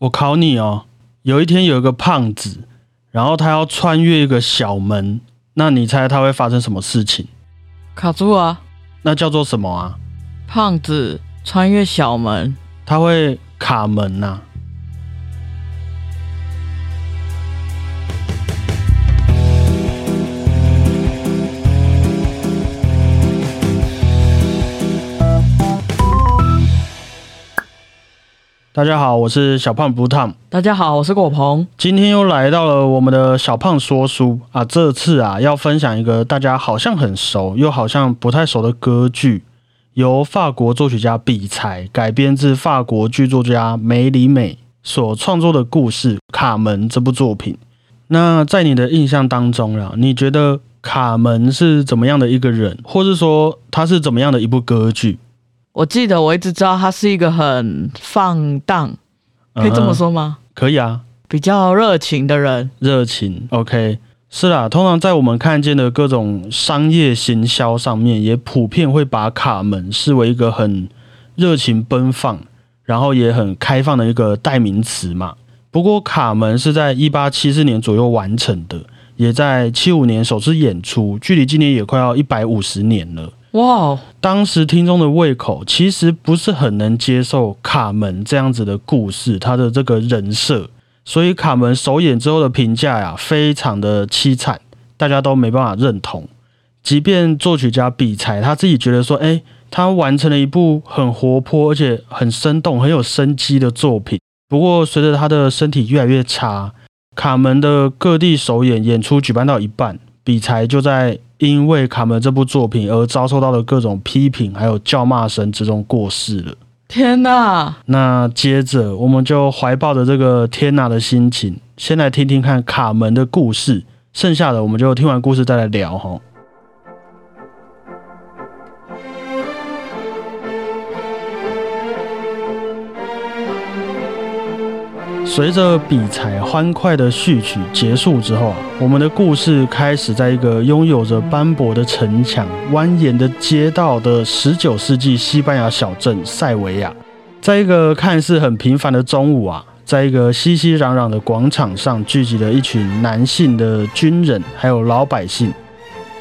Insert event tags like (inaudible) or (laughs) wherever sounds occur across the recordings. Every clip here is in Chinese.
我考你哦，有一天有一个胖子，然后他要穿越一个小门，那你猜他会发生什么事情？卡住啊！那叫做什么啊？胖子穿越小门，他会卡门呐、大家好，我是小胖不烫。大家好，我是果鹏。今天又来到了我们的小胖说书啊！这次啊，要分享一个大家好像很熟又好像不太熟的歌剧，由法国作曲家比才改编自法国剧作家梅里美所创作的故事《卡门》这部作品。那在你的印象当中啊，你觉得卡门是怎么样的一个人，或是说他是怎么样的一部歌剧？我记得我一直知道他是一个很放荡，可以这么？说吗？可以啊，比较热情的人。热情，OK，是啦。通常在我们看见的各种商业行销上面，也普遍会把卡门视为一个很热情奔放，然后也很开放的一个代名词嘛。不过，卡门是在一八七四年左右完成的，也在七五年首次演出，距离今年也快要一百五十年了。哇哦，当时听众的胃口其实不是很能接受卡门这样子的故事，他的这个人设，所以卡门首演之后的评价呀，非常的凄惨，大家都没办法认同。即便作曲家比才他自己觉得说，哎，他完成了一部很活泼而且很生动、很有生机的作品。不过随着他的身体越来越差，卡门的各地首演演出举办到一半，比才就在因为卡门这部作品而遭受到的各种批评还有叫骂声之中过世了。天哪！那接着我们就怀抱着这个天哪的心情，先来听听看卡门的故事，剩下的我们就听完故事再来聊哈。随着比才欢快的序曲结束之后啊，我们的故事开始在一个拥有着斑驳的城墙、蜿蜒的街道的19世纪西班牙小镇塞维亚。在一个看似很平凡的中午啊，在一个熙熙攘攘的广场上，聚集了一群男性的军人，还有老百姓。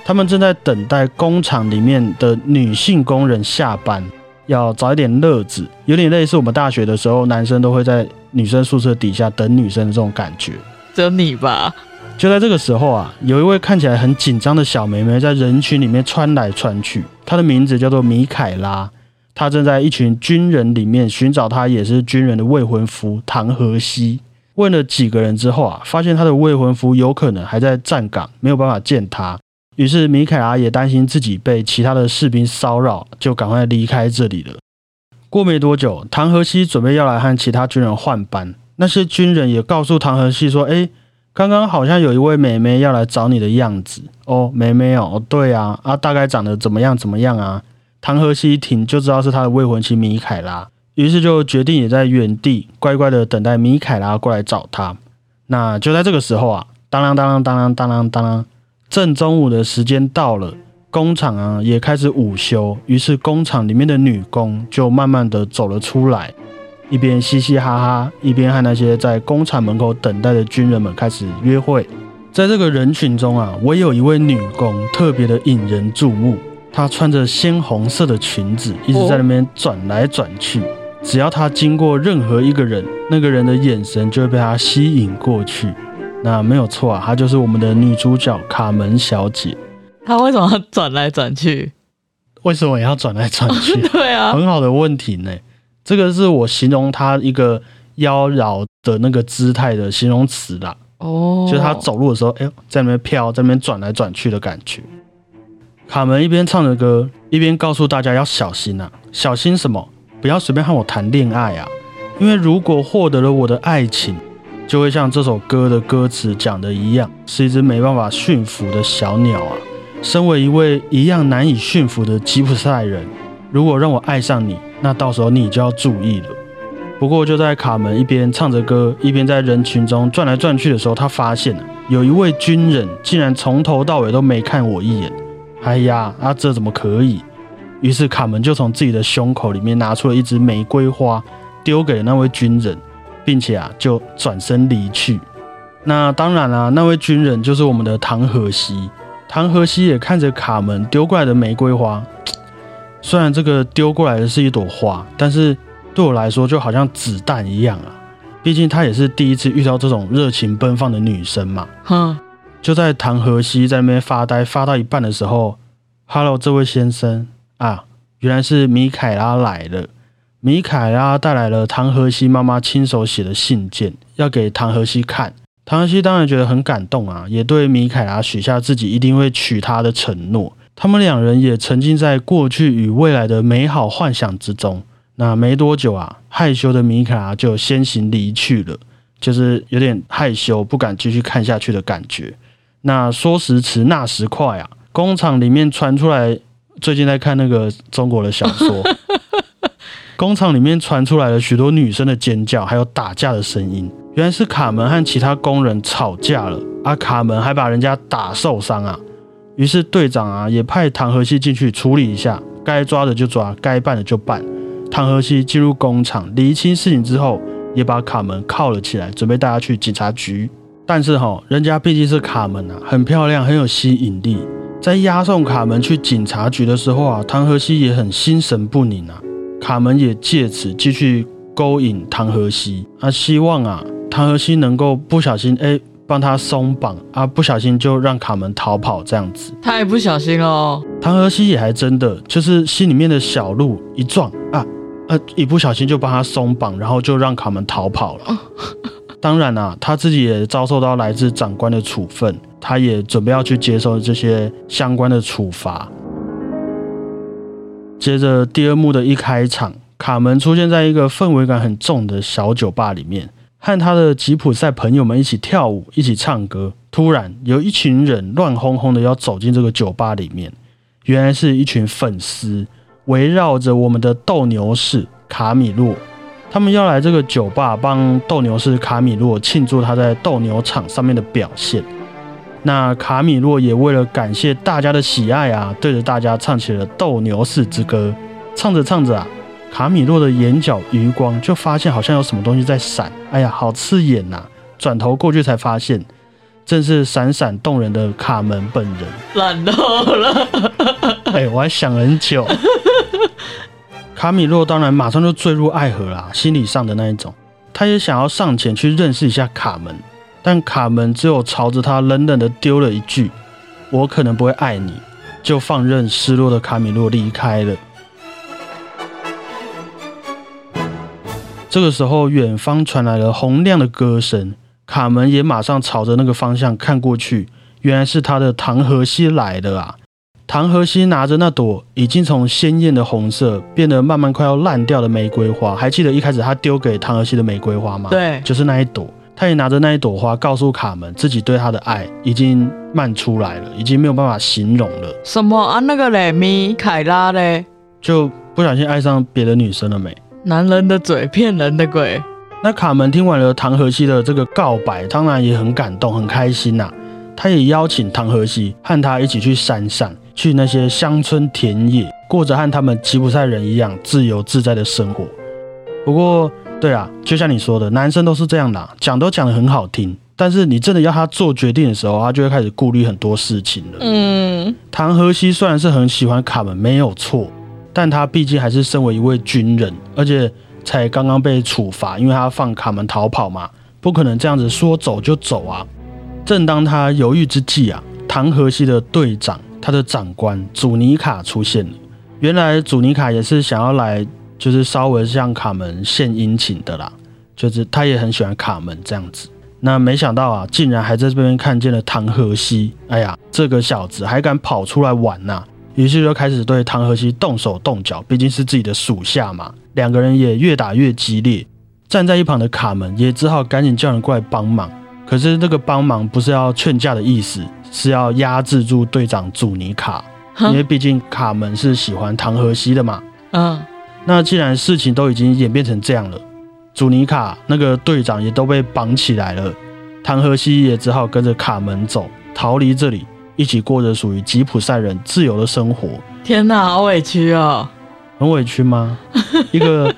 他们正在等待工厂里面的女性工人下班，要找一点乐子，有点类似我们大学的时候，男生都会在女生宿舍底下等女生的这种感觉。只有你吧？就在这个时候啊，有一位看起来很紧张的小妹妹在人群里面穿来穿去，她的名字叫做米凯拉。她正在一群军人里面寻找她也是军人的未婚夫唐河西。问了几个人之后啊，发现她的未婚夫有可能还在站岗，没有办法见她。于是米凯拉也担心自己被其他的士兵骚扰，就赶快离开这里了。过没多久，唐河西准备要来和其他军人换班，那些军人也告诉唐河西说：“诶，刚刚好像有一位妹妹要来找你的样子哦，妹妹哦，对啊，啊大概长得怎么样怎么样啊？”唐河西一听就知道是他的未婚妻米凯拉，于是就决定也在原地乖乖的等待米凯拉过来找他。那就在这个时候啊，当啷当啷当啷当啷当啷，正中午的时间到了，工厂啊也开始午休，于是工厂里面的女工就慢慢的走了出来，一边嘻嘻哈哈，一边和那些在工厂门口等待的军人们开始约会。在这个人群中啊，唯有一位女工特别的引人注目。她穿着鲜红色的裙子，一直在那边转来转去。只要她经过任何一个人，那个人的眼神就会被她吸引过去。那没有错啊，她就是我们的女主角卡门小姐。她为什么要转来转去？为什么也要转来转去？(laughs) 对啊，很好的问题呢。这个是我形容她一个妖娆的那个姿态的形容词啦。哦，就是她走路的时候，哎呦，在那边飘，在那边转来转去的感觉。卡门一边唱着歌，一边告诉大家要小心啊，小心什么？不要随便和我谈恋爱啊！因为如果获得了我的爱情，就会像这首歌的歌词讲的一样，是一只没办法驯服的小鸟啊。身为一位一样难以驯服的吉普赛人，如果让我爱上你，那到时候你就要注意了。不过就在卡门一边唱着歌，一边在人群中转来转去的时候，他发现了有一位军人竟然从头到尾都没看我一眼。哎呀，啊这怎么可以？于是卡门就从自己的胸口里面拿出了一支玫瑰花，丢给了那位军人。并且啊就转身离去。那当然啦、那位军人就是我们的唐河西。唐河西也看着卡门丢过来的玫瑰花，(tsk) 虽然这个丢过来的是一朵花，但是对我来说就好像子弹一样啊。毕竟他也是第一次遇到这种热情奔放的女生嘛。哼，就在唐河西在那边发呆发到一半的时候，Hello，这位先生啊，原来是米凯拉来了。米凯拉带来了唐河西妈妈亲手写的信件，要给唐河西看。唐河西当然觉得很感动啊，也对米凯拉许下自己一定会娶她的承诺。他们两人也沉浸在过去与未来的美好幻想之中。那没多久啊，害羞的米凯拉就先行离去了，就是有点害羞，不敢继续看下去的感觉。那说时迟，那时快啊！工厂里面传出来，最近在看那个中国的小说，工厂里面传出来了许多女生的尖叫，还有打架的声音。原来是卡门和其他工人吵架了，啊，卡门还把人家打受伤啊。于是队长啊也派唐河西进去处理一下，该抓的就抓，该办的就办。唐河西进入工厂厘清事情之后，也把卡门铐了起来，准备带他去警察局。但是哈，人家毕竟是卡门啊，很漂亮，很有吸引力。在押送卡门去警察局的时候啊，唐河西也很心神不宁啊。卡门也借此继续勾引唐荷西，他希望啊，唐荷西能够不小心哎帮他松绑啊，不小心就让卡门逃跑这样子。太不小心哦。唐荷西也还真的就是心里面的小鹿一撞啊啊，一不小心就帮他松绑，然后就让卡门逃跑了。(laughs) 当然啊，他自己也遭受到来自长官的处分，他也准备要去接受这些相关的处罚。接着第二幕的一开场，卡门出现在一个氛围感很重的小酒吧里面，和他的吉普赛朋友们一起跳舞，一起唱歌。突然，有一群人乱哄哄的要走进这个酒吧里面，原来是一群粉丝围绕着我们的斗牛士卡米洛。他们要来这个酒吧帮斗牛士卡米洛庆祝他在斗牛场上面的表现。那卡米洛也为了感谢大家的喜爱啊，对着大家唱起了斗牛士之歌。唱着唱着啊，卡米洛的眼角余光就发现好像有什么东西在闪，哎呀，好刺眼呐、转头过去才发现，正是闪闪动人的卡门本人。懒透了。哎，我还想很久。卡米洛当然马上就坠入爱河啦，心理上的那一种。他也想要上前去认识一下卡门，但卡门只有朝着他冷冷的丢了一句：“我可能不会爱你。”就放任失落的卡米洛离开了。这个时候，远方传来了洪亮的歌声，卡门也马上朝着那个方向看过去，原来是他的唐荷西来了啊！唐荷西拿着那朵已经从鲜艳的红色变得慢慢快要烂掉的玫瑰花，还记得一开始他丢给唐荷西的玫瑰花吗？，对，就是那一朵。他也拿着那一朵花，告诉卡门自己对他的爱已经漫出来了，已经没有办法形容了，什么啊？那个嘞，米凯拉嘞，就不小心爱上别的女生了没？男人的嘴骗人的鬼。那卡门听完了唐荷西的这个告白，当然也很感动，很开心呐、他也邀请唐荷西和他一起去山上，去那些乡村田野，过着和他们吉普赛人一样自由自在的生活。不过，对啊，就像你说的，男生都是这样的、讲都讲得很好听，但是你真的要他做决定的时候，他就会开始顾虑很多事情了。嗯，唐河西虽然是很喜欢卡门，没有错，但他毕竟还是身为一位军人，而且才刚刚被处罚，因为他放卡门逃跑嘛，不可能这样子说走就走啊。正当他犹豫之际啊，唐河西的队长，他的长官祖尼卡出现了。原来祖尼卡也是想要来，就是稍微向卡门献殷勤的啦，就是他也很喜欢卡门这样子。那没想到啊，竟然还在这边看见了唐河西。哎呀，这个小子还敢跑出来玩呐、于是就开始对唐河西动手动脚，毕竟是自己的属下嘛。两个人也越打越激烈。站在一旁的卡门也只好赶紧叫人过来帮忙。可是这个帮忙不是要劝架的意思，是要压制住队长祖尼卡，因为毕竟卡门是喜欢唐河西的嘛。嗯，那既然事情都已经演变成这样了，祖尼卡那个队长也都被绑起来了，唐河西也只好跟着卡门走，逃离这里，一起过着属于吉普赛人自由的生活。天哪，好委屈哦。很委屈吗？一个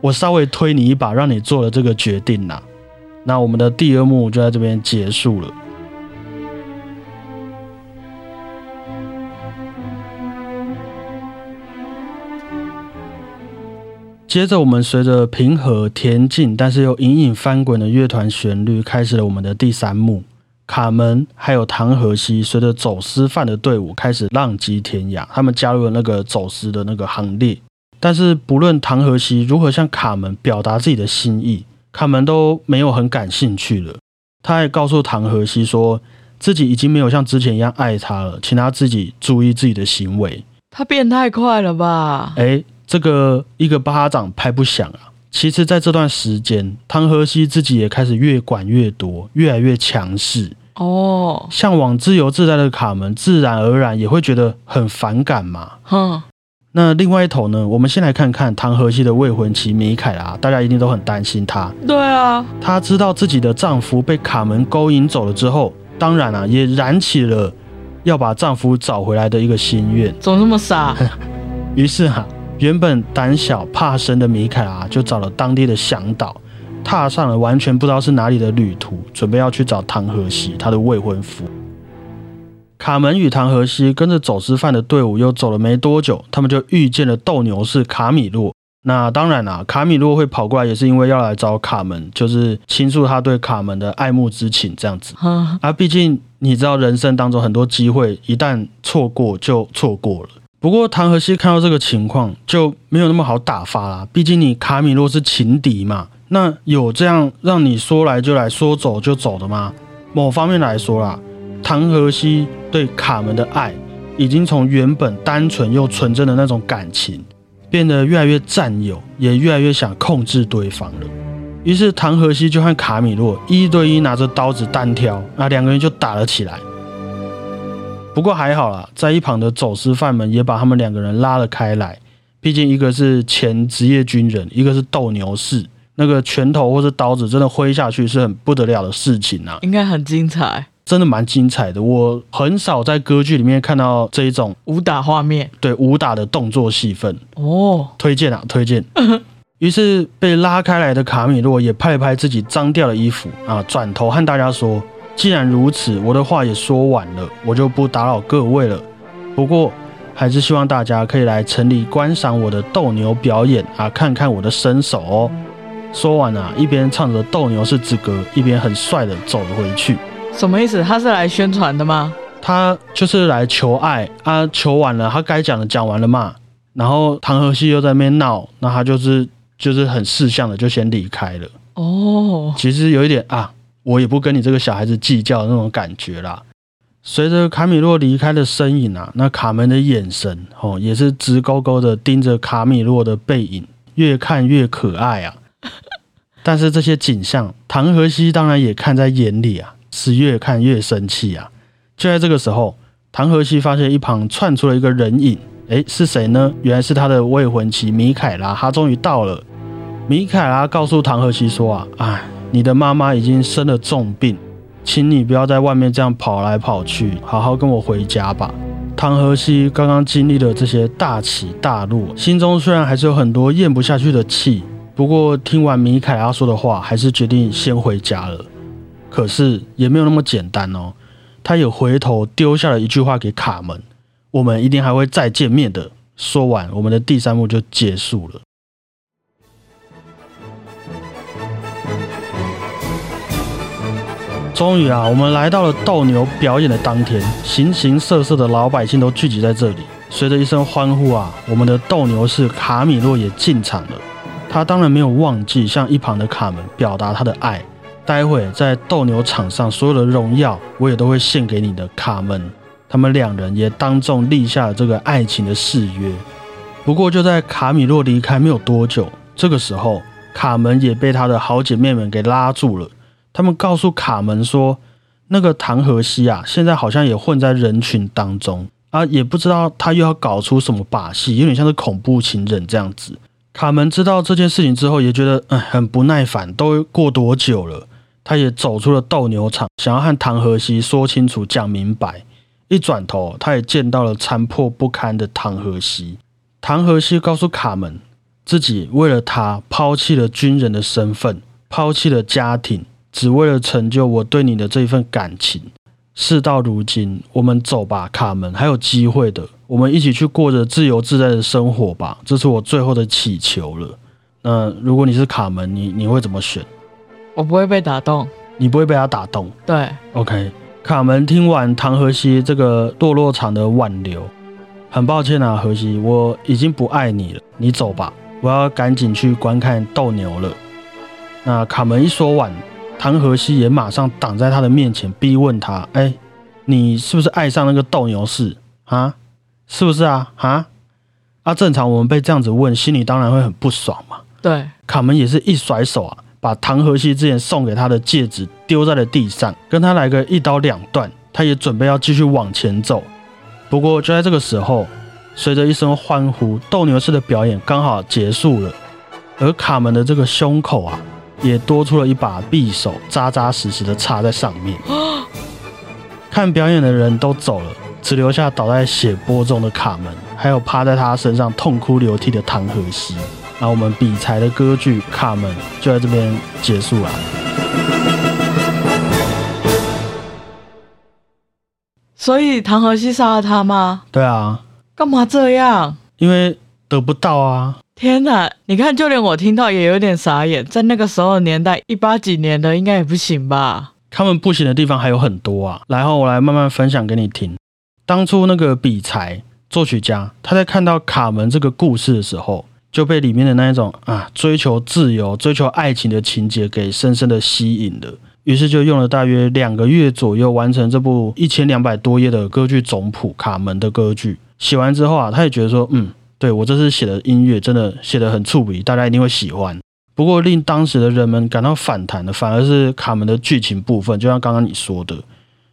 我稍微推你一把，让你做了这个决定呐。那我们的第二幕就在这边结束了。接着，我们随着平和恬静，但是又隐隐翻滚的乐团旋律，开始了我们的第三幕。卡门还有唐荷西随着走私犯的队伍开始浪迹天涯，他们加入了那个走私的那个行列。但是，不论唐荷西如何向卡门表达自己的心意，卡门都没有很感兴趣了。他还告诉唐荷西说，自己已经没有像之前一样爱他了，请他自己注意自己的行为。他变太快了吧？哎。这个一个巴掌拍不响啊！其实，在这段时间，汤和西自己也开始越管越多，越来越强势。哦，向往自由自在的卡门，自然而然也会觉得很反感嘛。哼。那另外一头呢？我们先来看看汤和西的未婚妻米凯拉，大家一定都很担心她。对啊，她知道自己的丈夫被卡门勾引走了之后，当然啊，也燃起了要把丈夫找回来的一个心愿。怎么那么傻？(laughs) 于是哈。原本胆小怕生的米凯拉就找了当地的向导，踏上了完全不知道是哪里的旅途，准备要去找唐荷西，他的未婚夫。卡门与唐荷西跟着走私犯的队伍又走了没多久，他们就遇见了斗牛士卡米洛。那当然啦，卡米洛会跑过来也是因为要来找卡门，就是倾诉他对卡门的爱慕之情这样子。啊，毕竟你知道，人生当中很多机会一旦错过就错过了。不过唐河西看到这个情况就没有那么好打发啦，毕竟你卡米洛是情敌嘛。那有这样让你说来就来说走就走的吗？某方面来说啦，唐河西对卡门的爱已经从原本单纯又纯真的那种感情，变得越来越占有，也越来越想控制对方了。于是唐河西就和卡米洛一对一拿着刀子单挑，那两个人就打了起来。不过还好啦，在一旁的走私犯们也把他们两个人拉了开来。毕竟一个是前职业军人，一个是斗牛士，那个拳头或是刀子真的挥下去是很不得了的事情啊！应该很精彩，真的蛮精彩的。我很少在歌剧里面看到这一种武打画面，对武打的动作戏份哦，推荐啊，推荐。(laughs) 于是被拉开来的卡米洛也拍了拍自己脏掉的衣服啊，转头和大家说。既然如此，我的话也说完了，我就不打扰各位了。不过，还是希望大家可以来城里观赏我的斗牛表演啊，看看我的身手哦。说完啊，一边唱着《斗牛士之歌》，一边很帅的走了回去。什么意思？他是来宣传的吗？他就是来求爱啊，求完了，他该讲的讲完了嘛。然后唐河西又在那边闹，那他就是就是很识相的就先离开了。哦，其实有一点啊。我也不跟你这个小孩子计较那种感觉啦。随着卡米洛离开的身影啊，那卡门的眼神哦，也是直勾勾的盯着卡米洛的背影，越看越可爱啊。(laughs) 但是这些景象，唐荷西当然也看在眼里啊，是越看越生气啊。就在这个时候，唐荷西发现一旁窜出了一个人影，诶，是谁呢？原来是他的未婚妻米凯拉，她终于到了。米凯拉告诉唐荷西说啊，哎。你的妈妈已经生了重病，请你不要在外面这样跑来跑去，好好跟我回家吧。唐河西刚刚经历了这些大起大落，心中虽然还是有很多咽不下去的气，不过听完米凯拉说的话，还是决定先回家了。可是也没有那么简单哦，他也回头丢下了一句话给卡门：“我们一定还会再见面的。”说完，我们的第三幕就结束了。终于啊，我们来到了斗牛表演的当天，形形色色的老百姓都聚集在这里。随着一声欢呼啊，我们的斗牛士卡米洛也进场了。他当然没有忘记向一旁的卡门表达他的爱。待会在斗牛场上所有的荣耀，我也都会献给你的，卡门。他们两人也当众立下了这个爱情的誓约。不过就在卡米洛离开没有多久，这个时候卡门也被他的好姐妹们给拉住了。他们告诉卡门说，那个唐荷西啊，现在好像也混在人群当中啊，也不知道他又要搞出什么把戏，有点像是恐怖情人这样子。卡门知道这件事情之后，也觉得嗯很不耐烦，都过多久了？他也走出了斗牛场，想要和唐荷西说清楚、讲明白。一转头，他也见到了残破不堪的唐荷西。唐荷西告诉卡门。自己为了他抛弃了军人的身份，抛弃了家庭，只为了成就我对你的这一份感情。事到如今，我们走吧，卡门，还有机会的，我们一起去过着自由自在的生活吧。这是我最后的祈求了。那如果你是卡门，你你会怎么选？我不会被打动，你不会被他打动。对，OK，卡门听完唐荷西这个堕落场的挽留，很抱歉啊，荷西，我已经不爱你了，你走吧，我要赶紧去观看斗牛了。那卡门一说完，唐河西也马上挡在他的面前，逼问他：“哎，你是不是爱上那个斗牛士啊？是不是啊？啊？啊，正常我们被这样子问，心里当然会很不爽嘛。”对，卡门也是一甩手啊，把唐河西之前送给他的戒指丢在了地上，跟他来个一刀两断。他也准备要继续往前走，不过就在这个时候，随着一声欢呼，斗牛士的表演刚好结束了，而卡门的这个胸口啊，也多出了一把匕首，扎扎实实的插在上面。(gasps) 看表演的人都走了，只留下倒在血泊中的卡门，还有趴在他身上痛哭流涕的唐荷西。那我们比才的歌剧《卡门》就在这边结束了。所以唐荷西杀了他吗？对啊，干嘛这样？因为得不到啊。天哪！你看，就连我听到也有点傻眼。在那个时候的年代，一八几年的应该也不行吧？他们不行的地方还有很多啊。然后我来慢慢分享给你听。当初那个比才作曲家，他在看到卡门这个故事的时候，就被里面的那一种啊追求自由、追求爱情的情节给深深的吸引了。于是就用了大约两个月左右完成这部一千两百多页的歌剧总谱《卡门》的歌剧。写完之后啊，他也觉得说，嗯，对我这次写的音乐真的写得很触笔，大家一定会喜欢。不过令当时的人们感到反弹的，反而是卡门的剧情部分，就像刚刚你说的，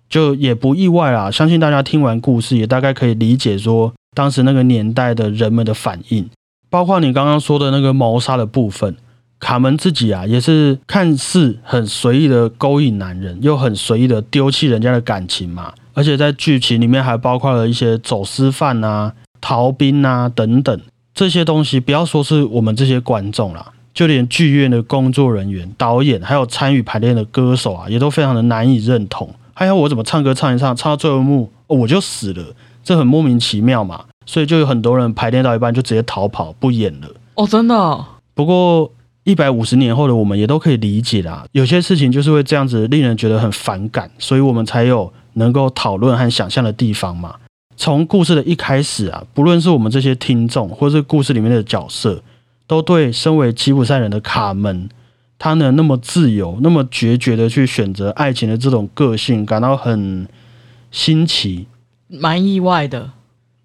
就也不意外啦。相信大家听完故事，也大概可以理解说当时那个年代的人们的反应，包括你刚刚说的那个谋杀的部分。卡门自己啊，也是看似很随意的勾引男人，又很随意的丢弃人家的感情嘛。而且在剧情里面还包括了一些走私犯啊、逃兵啊等等这些东西。不要说是我们这些观众啦，就连剧院的工作人员、导演，还有参与排练的歌手啊，也都非常的难以认同。还有我怎么唱歌唱一唱，唱到最后一幕、我就死了，这很莫名其妙嘛。所以就有很多人排练到一半就直接逃跑不演了。哦，真的、不过一百五十年后的我们也都可以理解啦，有些事情就是会这样子令人觉得很反感，所以我们才有能够讨论和想象的地方嘛。从故事的一开始啊，不论是我们这些听众，或是故事里面的角色，都对身为吉普赛人的卡门，他能那么自由、那么决绝的去选择爱情的这种个性，感到很新奇。蛮意外的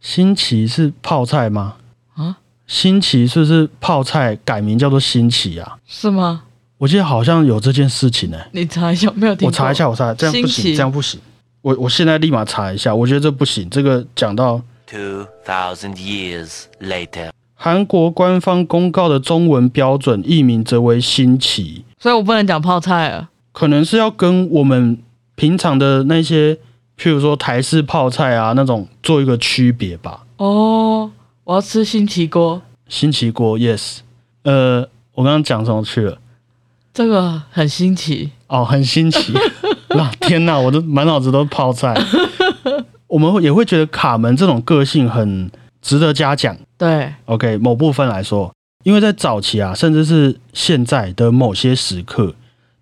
新奇是泡菜吗？啊？新奇是不是泡菜改名叫做新奇啊？是吗？我记得好像有这件事情呢、你查一下，没有听我查一下，我查一下，这样不行，这样不行。我我现在立马查一下，我觉得这不行。这个讲到 Two thousand years later. 韩国官方公告的中文标准译名则为新奇，所以我不能讲泡菜了。可能是要跟我们平常的那些，譬如说台式泡菜啊那种做一个区别吧。哦，我要吃新奇锅，新奇锅，yes。呃，我刚刚讲什么去了？这个很新奇。哦，很新奇。(laughs) (laughs) 那天哪，我都满脑子都是泡菜。(laughs) 我们会也会觉得卡门这种个性很值得嘉奖。对，OK，某部分来说，因为在早期啊，甚至是现在的某些时刻，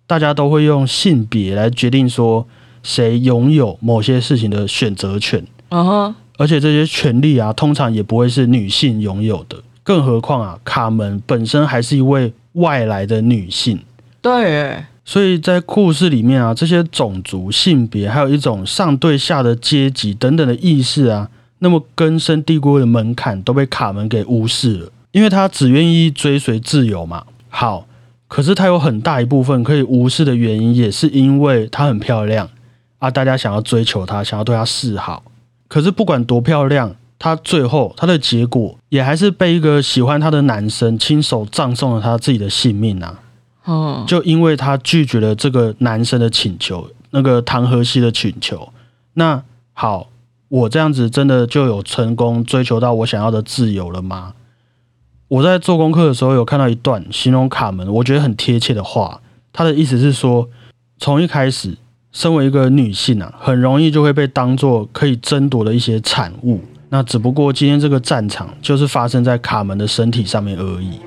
大家都会用性别来决定说谁拥有某些事情的选择权，嗯哼，而且这些权利啊，通常也不会是女性拥有的。更何况啊，卡门本身还是一位外来的女性，对耶，所以在故事里面啊，这些种族、性别，还有一种上对下的阶级等等的意识啊，那么根深蒂固的门槛都被卡门给无视了，因为他只愿意追随自由嘛。好，可是他有很大一部分可以无视的原因，也是因为她很漂亮啊，大家想要追求她，想要对她示好。可是不管多漂亮，她最后她的结果也还是被一个喜欢她的男生亲手葬送了她自己的性命啊。就因为他拒绝了这个男生的请求，那个唐荷西的请求，那好，我这样子真的就有成功追求到我想要的自由了吗？我在做功课的时候有看到一段形容卡门，我觉得很贴切的话。他的意思是说，从一开始，身为一个女性啊，很容易就会被当做可以争夺的一些产物。那只不过今天这个战场就是发生在卡门的身体上面而已。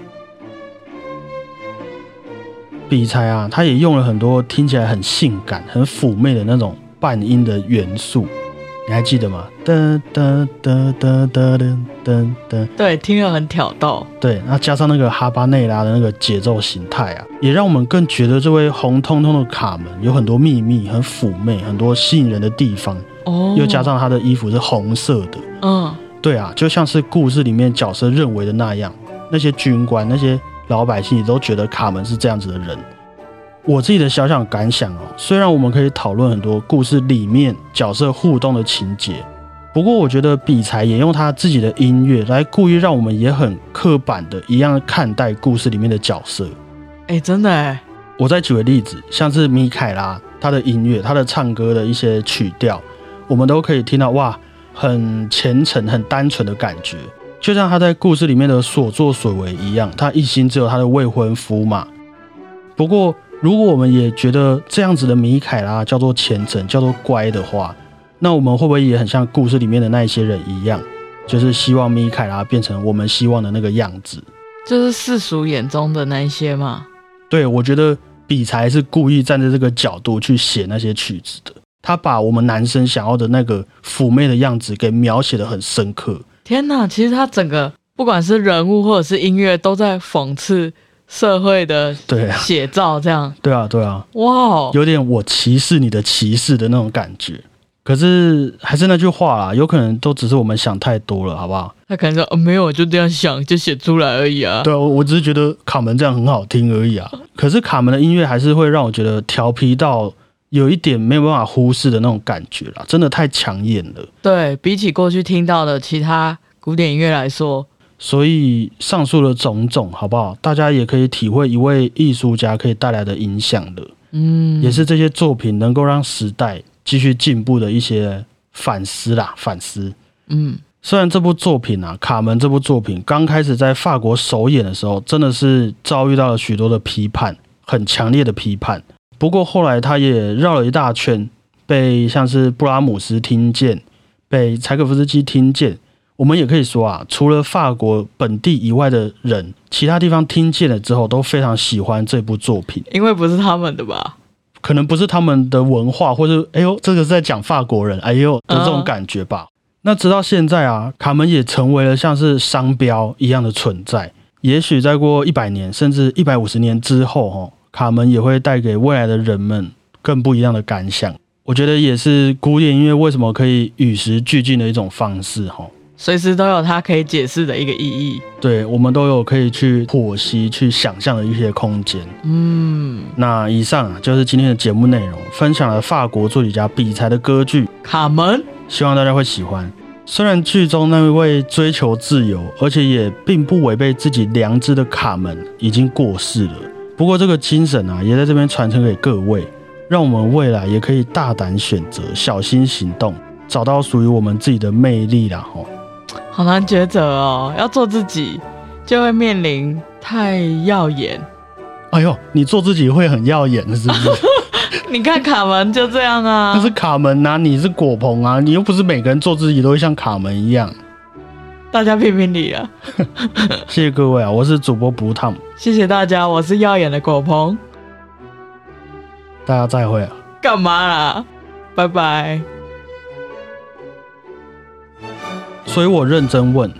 比才啊，他也用了很多听起来很性感、很妩媚的那种半音的元素，你还记得吗？噔噔噔噔噔噔噔，对，听了很挑逗。对，那加上那个哈巴内拉的那个节奏形态啊，也让我们更觉得这位红彤彤的卡门有很多秘密、很妩媚、很多吸引人的地方。哦，又加上他的衣服是红色的，嗯，对啊，就像是故事里面角色认为的那样，那些军官、那些老百姓也都觉得卡门是这样子的人。我自己的小小感想哦，虽然我们可以讨论很多故事里面角色互动的情节，不过我觉得比才也用他自己的音乐来故意让我们也很刻板的一样看待故事里面的角色。哎，真的哎，我再举个例子，像是米凯拉他的音乐，他的唱歌的一些曲调，我们都可以听到哇，很虔诚、很单纯的感觉，就像他在故事里面的所作所为一样，他一心只有他的未婚夫嘛。不过，如果我们也觉得这样子的米凯拉叫做虔诚、叫做乖的话，那我们会不会也很像故事里面的那一些人一样，就是希望米凯拉变成我们希望的那个样子？就是世俗眼中的那一些嘛。对，我觉得比才是故意站在这个角度去写那些曲子的。他把我们男生想要的那个妩媚的样子给描写的很深刻。天哪，其实他整个不管是人物或者是音乐，都在讽刺社会的写照，这样对啊，对啊，哇哦，有点我歧视你的歧视的那种感觉。可是还是那句话啦，有可能都只是我们想太多了，好不好？他可能说、哦、没有，我就这样想，就写出来而已啊。对啊，我我只是觉得卡门这样很好听而已啊。可是卡门的音乐还是会让我觉得调皮到有一点没有办法忽视的那种感觉啦，真的太抢眼了。对比起过去听到的其他古典音乐来说，所以上述的种种，好不好？大家也可以体会一位艺术家可以带来的影响的，嗯，也是这些作品能够让时代继续进步的一些反思啦，反思。嗯，虽然这部作品啊，《卡门》这部作品刚开始在法国首演的时候，真的是遭遇到了许多的批判，很强烈的批判。不过后来他也绕了一大圈，被像是布拉姆斯听见，被柴可夫斯基听见。我们也可以说啊，除了法国本地以外的人，其他地方听见了之后，都非常喜欢这部作品。因为不是他们的吧？可能不是他们的文化，或者哎呦，这个是在讲法国人，哎呦的这种感觉吧。那直到现在啊，卡门也成为了像是商标一样的存在。也许再过一百年，甚至一百五十年之后，哦，卡门也会带给未来的人们更不一样的感想。我觉得也是古典音乐为什么可以与时俱进的一种方式，哈。随时都有它可以解释的一个意义。对我们都有可以去剖析、去想象的一些空间。嗯，那以上啊就是今天的节目内容，分享了法国作曲家比才的歌剧，卡门，希望大家会喜欢。虽然剧中那位追求自由，而且也并不违背自己良知的卡门已经过世了，不过这个精神啊，也在这边传承给各位，让我们未来也可以大胆选择，小心行动，找到属于我们自己的魅力啦！吼。好难抉择哦，要做自己就会面临太耀眼。哎呦，你做自己会很耀眼，是不是？(laughs) 你看卡门就这样啊，那是卡门啊，你是果鹏啊，你又不是每个人做自己都会像卡门一样。大家评评理啊！(laughs) 谢谢各位啊，我是主播不烫，谢谢大家，我是耀眼的果鹏，大家再会啊！干嘛啦？拜拜。所以我认真问，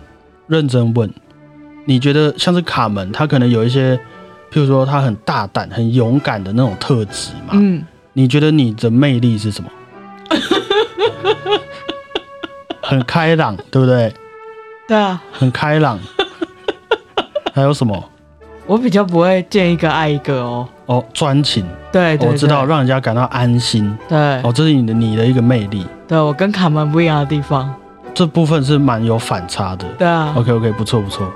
认真问，你觉得像是卡门，他可能有一些，譬如说他很大胆、很勇敢的那种特质嘛？嗯，你觉得你的魅力是什么？(laughs) 很开朗，对不对？对啊，很开朗。(laughs) 还有什么？我比较不会见一个爱一个哦。哦，专情，对对我知道，让人家感到安心。对哦，这是你的你的一个魅力，对，我跟卡门不一样的地方。这部分是蛮有反差的。对啊，OK OK，不错不错。